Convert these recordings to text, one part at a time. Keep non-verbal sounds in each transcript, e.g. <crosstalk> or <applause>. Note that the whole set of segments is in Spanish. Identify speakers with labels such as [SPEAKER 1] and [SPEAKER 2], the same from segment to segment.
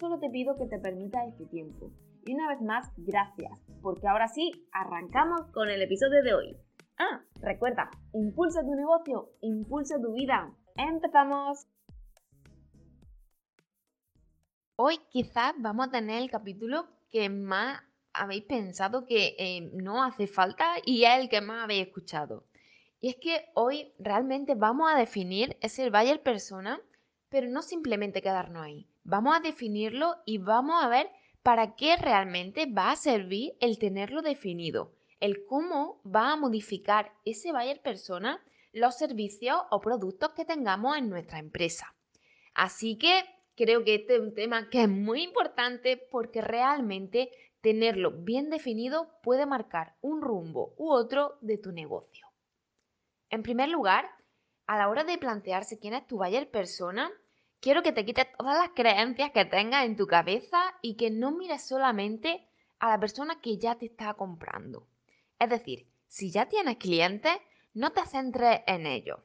[SPEAKER 1] solo te pido que te permitas este tiempo. Y una vez más, gracias, porque ahora sí, arrancamos con el episodio de hoy. Ah, recuerda, impulsa tu negocio, impulsa tu vida. ¡Empezamos!
[SPEAKER 2] Hoy quizás vamos a tener el capítulo que más habéis pensado que eh, no hace falta y es el que más habéis escuchado. Y es que hoy realmente vamos a definir ese buyer persona, pero no simplemente quedarnos ahí. Vamos a definirlo y vamos a ver para qué realmente va a servir el tenerlo definido, el cómo va a modificar ese buyer persona los servicios o productos que tengamos en nuestra empresa. Así que creo que este es un tema que es muy importante porque realmente tenerlo bien definido puede marcar un rumbo u otro de tu negocio. En primer lugar, a la hora de plantearse quién es tu buyer persona, quiero que te quites todas las creencias que tengas en tu cabeza y que no mires solamente a la persona que ya te está comprando. Es decir, si ya tienes clientes, no te centres en ellos.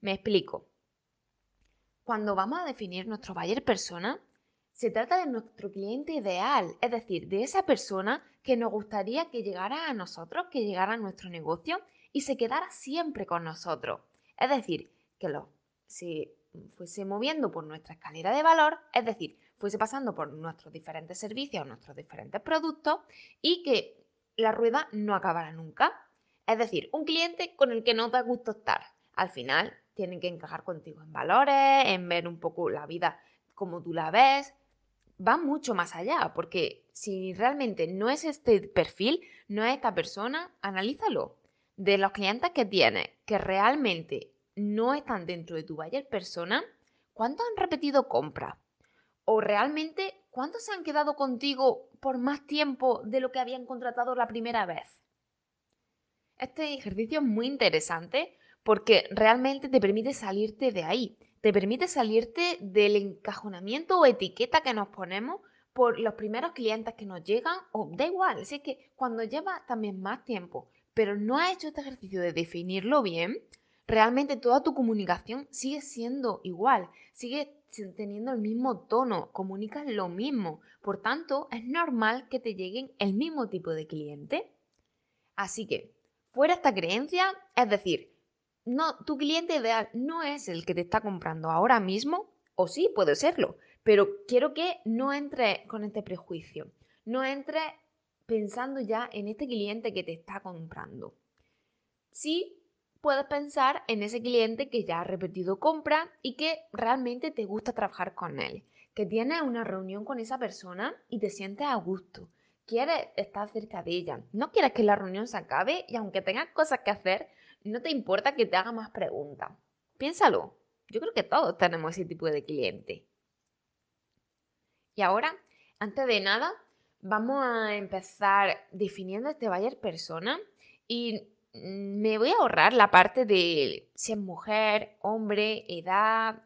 [SPEAKER 2] Me explico. Cuando vamos a definir nuestro buyer persona, se trata de nuestro cliente ideal, es decir, de esa persona que nos gustaría que llegara a nosotros, que llegara a nuestro negocio y se quedara siempre con nosotros. Es decir, que lo, se fuese moviendo por nuestra escalera de valor, es decir, fuese pasando por nuestros diferentes servicios, nuestros diferentes productos y que la rueda no acabara nunca. Es decir, un cliente con el que no te gusta estar. Al final, tienen que encajar contigo en valores, en ver un poco la vida como tú la ves. Va mucho más allá, porque si realmente no es este perfil, no es esta persona, analízalo. De los clientes que tienes que realmente no están dentro de tu buyer persona, ¿cuántos han repetido compra? O realmente, ¿cuántos se han quedado contigo por más tiempo de lo que habían contratado la primera vez? Este ejercicio es muy interesante porque realmente te permite salirte de ahí, te permite salirte del encajonamiento o etiqueta que nos ponemos por los primeros clientes que nos llegan, o da igual, es que cuando lleva también más tiempo, pero no has hecho este ejercicio de definirlo bien, realmente toda tu comunicación sigue siendo igual, sigue teniendo el mismo tono, comunicas lo mismo, por tanto es normal que te lleguen el mismo tipo de cliente. Así que, fuera esta creencia, es decir, no, tu cliente ideal no es el que te está comprando ahora mismo, o sí, puede serlo, pero quiero que no entre con este prejuicio, no entre pensando ya en este cliente que te está comprando. Sí, puedes pensar en ese cliente que ya ha repetido compra y que realmente te gusta trabajar con él, que tienes una reunión con esa persona y te sientes a gusto, quieres estar cerca de ella, no quieres que la reunión se acabe y aunque tengas cosas que hacer, no te importa que te haga más preguntas. Piénsalo. Yo creo que todos tenemos ese tipo de cliente. Y ahora, antes de nada, vamos a empezar definiendo este buyer persona y me voy a ahorrar la parte de si es mujer, hombre, edad.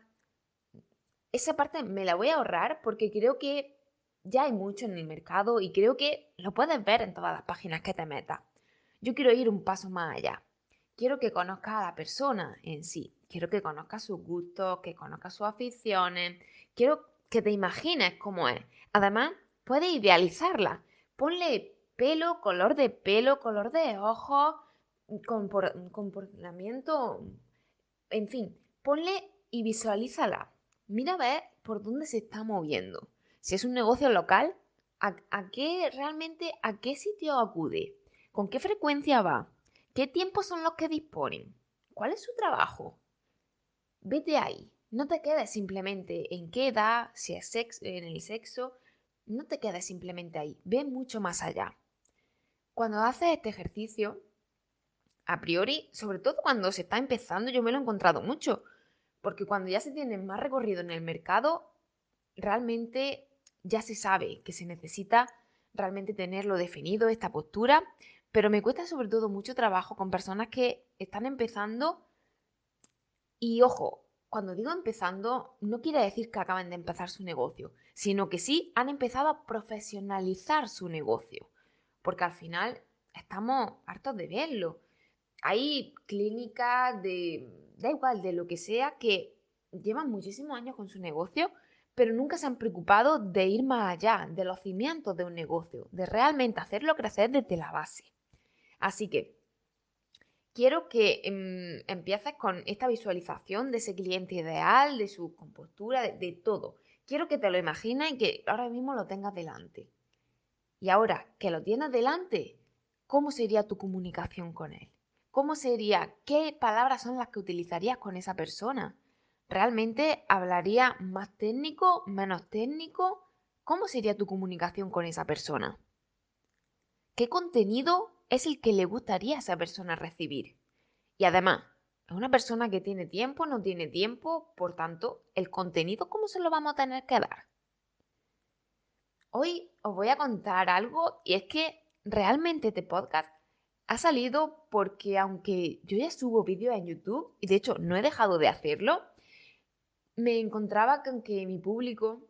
[SPEAKER 2] Esa parte me la voy a ahorrar porque creo que ya hay mucho en el mercado y creo que lo puedes ver en todas las páginas que te metas. Yo quiero ir un paso más allá quiero que conozcas a la persona en sí, quiero que conozcas sus gustos, que conozcas sus aficiones, quiero que te imagines cómo es. Además, puedes idealizarla. Ponle pelo, color de pelo, color de ojos, comportamiento, en fin, ponle y visualízala. Mira a ver por dónde se está moviendo. Si es un negocio local, ¿a, qué realmente, a qué sitio acude? ¿Con qué frecuencia va? ¿Qué tiempos son los que disponen? ¿Cuál es su trabajo? Vete ahí. No te quedes simplemente en qué edad, si es sexo, en el sexo. No te quedes simplemente ahí. Ve mucho más allá. Cuando haces este ejercicio, a priori, sobre todo cuando se está empezando, yo me lo he encontrado mucho. Porque cuando ya se tiene más recorrido en el mercado, realmente ya se sabe que se necesita realmente tenerlo definido, esta postura, pero me cuesta sobre todo mucho trabajo con personas que están empezando y ojo, cuando digo empezando, no quiere decir que acaben de empezar su negocio, sino que sí han empezado a profesionalizar su negocio, porque al final estamos hartos de verlo. Hay clínicas de, da igual, de lo que sea, que llevan muchísimos años con su negocio, pero nunca se han preocupado de ir más allá, de los cimientos de un negocio, de realmente hacerlo crecer desde la base. Así que quiero que em, empieces con esta visualización de ese cliente ideal, de su compostura, de, todo. Quiero que te lo imagines y que ahora mismo lo tengas delante. Y ahora que lo tienes delante, ¿cómo sería tu comunicación con él? ¿Cómo sería? ¿Qué palabras son las que utilizarías con esa persona? ¿Realmente hablaría más técnico, menos técnico? ¿Cómo sería tu comunicación con esa persona? ¿Qué contenido es el que le gustaría a esa persona recibir? Y además, ¿es una persona que tiene tiempo, no tiene tiempo? Por tanto, ¿el contenido cómo se lo vamos a tener que dar? Hoy os voy a contar algo y es que realmente este podcast ha salido porque aunque yo ya subo vídeos en YouTube y de hecho no he dejado de hacerlo, me encontraba con que mi público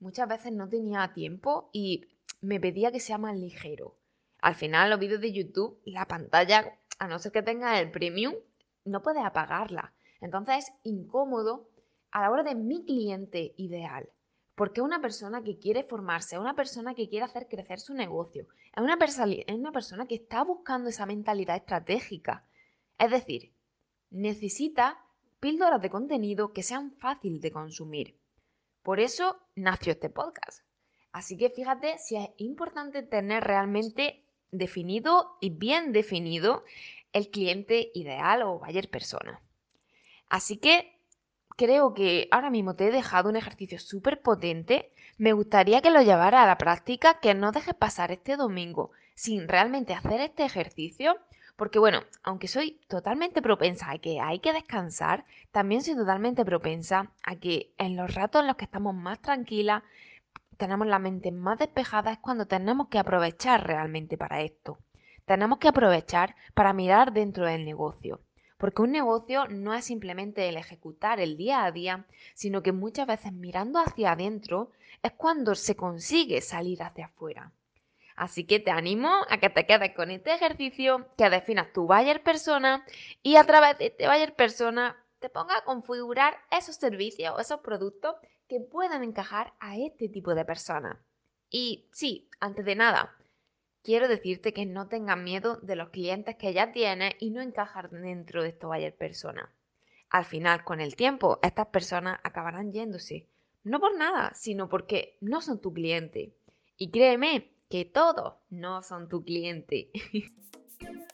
[SPEAKER 2] muchas veces no tenía tiempo y me pedía que sea más ligero. Al final, los vídeos de YouTube, la pantalla, a no ser que tenga el premium, no puedes apagarla. Entonces es incómodo a la hora de mi cliente ideal. Porque es una persona que quiere formarse, es una persona que quiere hacer crecer su negocio, es una, es una persona que está buscando esa mentalidad estratégica. Es decir, necesita píldoras de contenido que sean fácil de consumir. Por eso nació este podcast. Así que fíjate si es importante tener realmente definido y bien definido el cliente ideal o buyer persona. Así que creo que ahora mismo te he dejado un ejercicio súper potente. Me gustaría que lo llevara a la práctica, que no dejes pasar este domingo sin realmente hacer este ejercicio porque bueno, aunque soy totalmente propensa a que hay que descansar, también soy totalmente propensa a que en los ratos en los que estamos más tranquilas, tenemos la mente más despejada, es cuando tenemos que aprovechar realmente para esto. Tenemos que aprovechar para mirar dentro del negocio. Porque un negocio no es simplemente el ejecutar el día a día, sino que muchas veces mirando hacia adentro es cuando se consigue salir hacia afuera. Así que te animo a que te quedes con este ejercicio, que definas tu buyer persona y a través de este buyer persona te ponga a configurar esos servicios o esos productos que puedan encajar a este tipo de persona. Y sí, antes de nada, quiero decirte que no tengas miedo de los clientes que ya tienes y no encajar dentro de estos buyer persona. Al final, con el tiempo, estas personas acabarán yéndose. No por nada, sino porque no son tu cliente. Y créeme que todos no son tu cliente. <laughs>